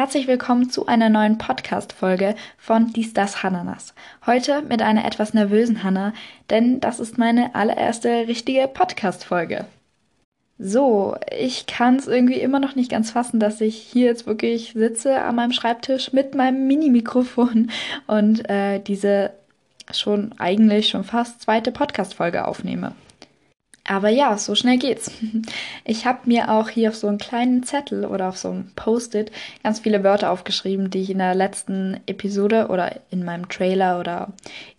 Herzlich willkommen zu einer neuen Podcast-Folge von Dies, Das, Hananas. Heute mit einer etwas nervösen Hanna, denn das ist meine allererste richtige Podcast-Folge. So, ich kann es irgendwie immer noch nicht ganz fassen, dass ich hier jetzt wirklich sitze an meinem Schreibtisch mit meinem Mini-Mikrofon und äh, diese schon eigentlich schon fast zweite Podcast-Folge aufnehme. Aber ja, so schnell geht's. Ich habe mir auch hier auf so einen kleinen Zettel oder auf so einem Post-it ganz viele Wörter aufgeschrieben, die ich in der letzten Episode oder in meinem Trailer oder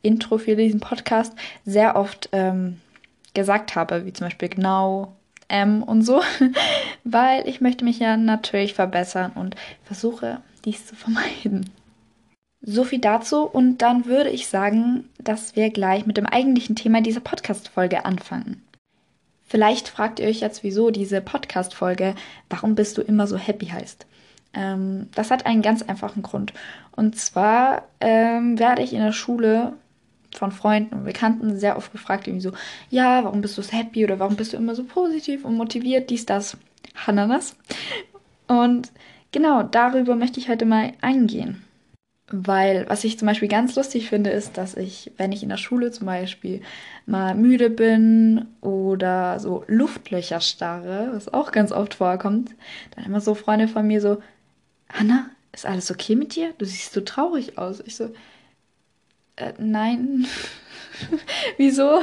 Intro für diesen Podcast sehr oft ähm, gesagt habe, wie zum Beispiel genau, ähm und so, weil ich möchte mich ja natürlich verbessern und versuche, dies zu vermeiden. So viel dazu und dann würde ich sagen, dass wir gleich mit dem eigentlichen Thema dieser Podcast-Folge anfangen. Vielleicht fragt ihr euch jetzt, wieso diese Podcast-Folge Warum bist du immer so happy heißt. Ähm, das hat einen ganz einfachen Grund. Und zwar ähm, werde ich in der Schule von Freunden und Bekannten sehr oft gefragt, irgendwie so, ja, warum bist du so happy oder warum bist du immer so positiv und motiviert, dies, das, Hananas. Und genau darüber möchte ich heute mal eingehen. Weil, was ich zum Beispiel ganz lustig finde, ist, dass ich, wenn ich in der Schule zum Beispiel mal müde bin oder so Luftlöcher starre, was auch ganz oft vorkommt, dann immer so Freunde von mir so, Hanna, ist alles okay mit dir? Du siehst so traurig aus. Ich so, äh, nein. Wieso?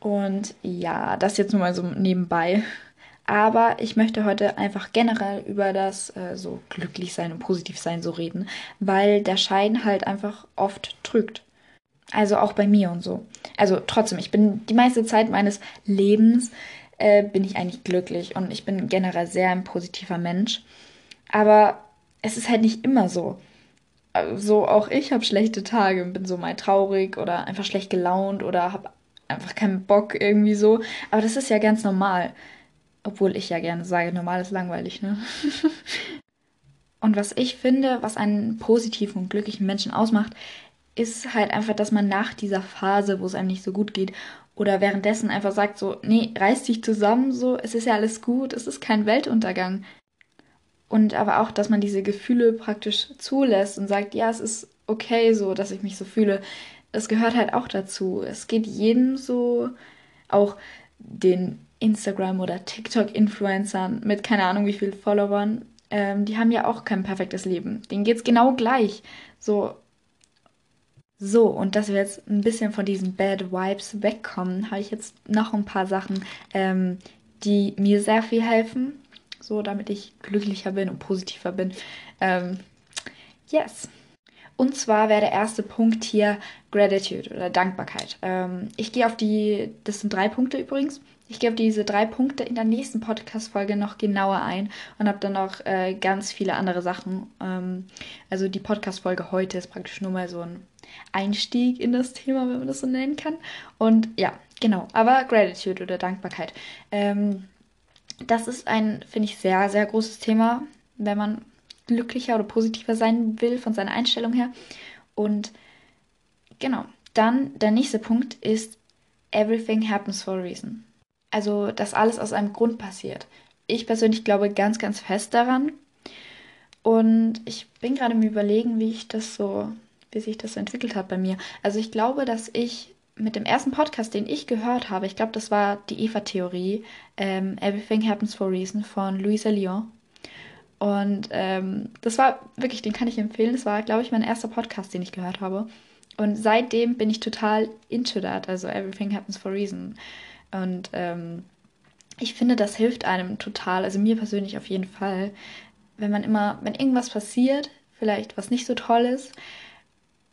Und ja, das jetzt nur mal so nebenbei. Aber ich möchte heute einfach generell über das äh, so glücklich sein und positiv sein so reden, weil der Schein halt einfach oft trügt. Also auch bei mir und so. Also trotzdem, ich bin die meiste Zeit meines Lebens äh, bin ich eigentlich glücklich und ich bin generell sehr ein positiver Mensch. Aber es ist halt nicht immer so. So auch ich habe schlechte Tage und bin so mal traurig oder einfach schlecht gelaunt oder habe einfach keinen Bock irgendwie so. Aber das ist ja ganz normal. Obwohl ich ja gerne sage, normal ist langweilig, ne? und was ich finde, was einen positiven und glücklichen Menschen ausmacht, ist halt einfach, dass man nach dieser Phase, wo es einem nicht so gut geht, oder währenddessen einfach sagt so, nee, reiß dich zusammen, so, es ist ja alles gut, es ist kein Weltuntergang. Und aber auch, dass man diese Gefühle praktisch zulässt und sagt, ja, es ist okay so, dass ich mich so fühle. Es gehört halt auch dazu. Es geht jedem so, auch den Instagram- oder TikTok-Influencern mit keine Ahnung wie vielen Followern, ähm, die haben ja auch kein perfektes Leben. Denen geht es genau gleich. So. So, und dass wir jetzt ein bisschen von diesen Bad Vibes wegkommen, habe ich jetzt noch ein paar Sachen, ähm, die mir sehr viel helfen. So, damit ich glücklicher bin und positiver bin. Ähm, yes. Und zwar wäre der erste Punkt hier Gratitude oder Dankbarkeit. Ähm, ich gehe auf die, das sind drei Punkte übrigens. Ich gehe auf diese drei Punkte in der nächsten Podcast-Folge noch genauer ein und habe dann noch äh, ganz viele andere Sachen. Ähm, also die Podcast-Folge heute ist praktisch nur mal so ein Einstieg in das Thema, wenn man das so nennen kann. Und ja, genau. Aber Gratitude oder Dankbarkeit. Ähm, das ist ein, finde ich, sehr, sehr großes Thema, wenn man glücklicher oder positiver sein will von seiner Einstellung her. Und genau, dann der nächste Punkt ist Everything happens for a reason. Also, dass alles aus einem Grund passiert. Ich persönlich glaube ganz, ganz fest daran. Und ich bin gerade im Überlegen, wie ich das so, wie sich das so entwickelt hat bei mir. Also ich glaube, dass ich mit dem ersten Podcast, den ich gehört habe, ich glaube, das war die Eva-Theorie, ähm, Everything Happens for a Reason von Louisa Lyon. Und ähm, das war wirklich, den kann ich empfehlen. Das war, glaube ich, mein erster Podcast, den ich gehört habe. Und seitdem bin ich total into that. Also Everything Happens for a Reason. Und ähm, ich finde, das hilft einem total. Also mir persönlich auf jeden Fall. Wenn man immer, wenn irgendwas passiert, vielleicht was nicht so toll ist,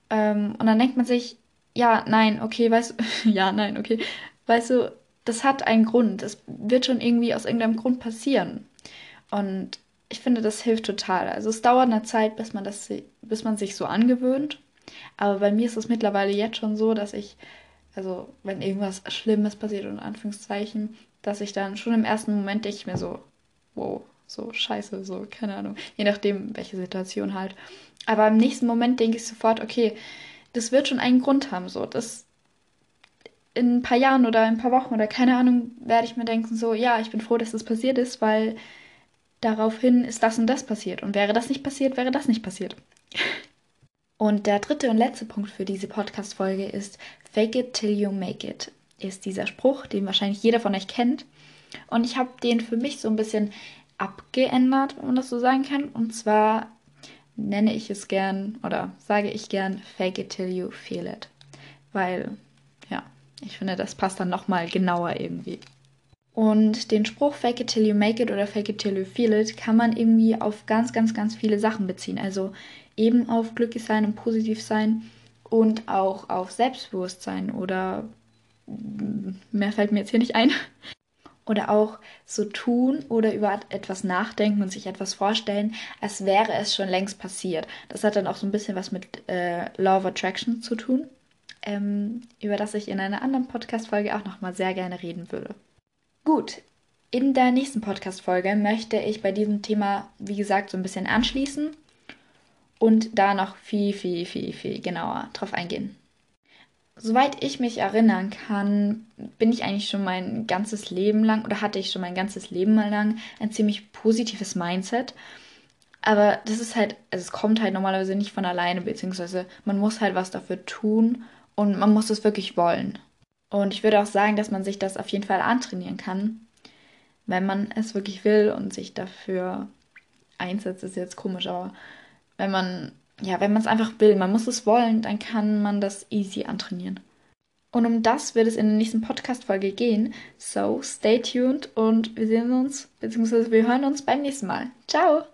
ähm, und dann denkt man sich, ja, nein, okay, weißt du, ja, nein, okay, weißt du, das hat einen Grund. Das wird schon irgendwie aus irgendeinem Grund passieren. Und ich finde, das hilft total. Also es dauert eine Zeit, bis man das, bis man sich so angewöhnt. Aber bei mir ist es mittlerweile jetzt schon so, dass ich, also wenn irgendwas Schlimmes passiert, in Anführungszeichen, dass ich dann schon im ersten Moment denke ich mir so, wow, so scheiße, so, keine Ahnung. Je nachdem, welche Situation halt. Aber im nächsten Moment denke ich sofort, okay, das wird schon einen Grund haben, so. Das in ein paar Jahren oder ein paar Wochen oder keine Ahnung, werde ich mir denken, so, ja, ich bin froh, dass das passiert ist, weil daraufhin ist das und das passiert. Und wäre das nicht passiert, wäre das nicht passiert. Und der dritte und letzte Punkt für diese Podcast-Folge ist Fake it till you make it. Ist dieser Spruch, den wahrscheinlich jeder von euch kennt. Und ich habe den für mich so ein bisschen abgeändert, wenn man das so sagen kann. Und zwar nenne ich es gern oder sage ich gern Fake it till you feel it. Weil, ja, ich finde, das passt dann nochmal genauer irgendwie. Und den Spruch Fake it till you make it oder Fake it till you feel it kann man irgendwie auf ganz, ganz, ganz viele Sachen beziehen. Also eben auf glücklich sein und positiv sein und auch auf Selbstbewusstsein oder mehr fällt mir jetzt hier nicht ein. Oder auch so tun oder über etwas nachdenken und sich etwas vorstellen, als wäre es schon längst passiert. Das hat dann auch so ein bisschen was mit äh, Law of Attraction zu tun, ähm, über das ich in einer anderen Podcast-Folge auch nochmal sehr gerne reden würde. Gut, in der nächsten Podcast-Folge möchte ich bei diesem Thema, wie gesagt, so ein bisschen anschließen und da noch viel, viel, viel, viel genauer drauf eingehen. Soweit ich mich erinnern kann, bin ich eigentlich schon mein ganzes Leben lang oder hatte ich schon mein ganzes Leben lang ein ziemlich positives Mindset. Aber das ist halt, also es kommt halt normalerweise nicht von alleine, beziehungsweise man muss halt was dafür tun und man muss es wirklich wollen. Und ich würde auch sagen, dass man sich das auf jeden Fall antrainieren kann, wenn man es wirklich will und sich dafür einsetzt, ist jetzt komisch, aber wenn man, ja, wenn man es einfach will, man muss es wollen, dann kann man das easy antrainieren. Und um das wird es in der nächsten Podcast-Folge gehen. So, stay tuned und wir sehen uns, beziehungsweise wir hören uns beim nächsten Mal. Ciao!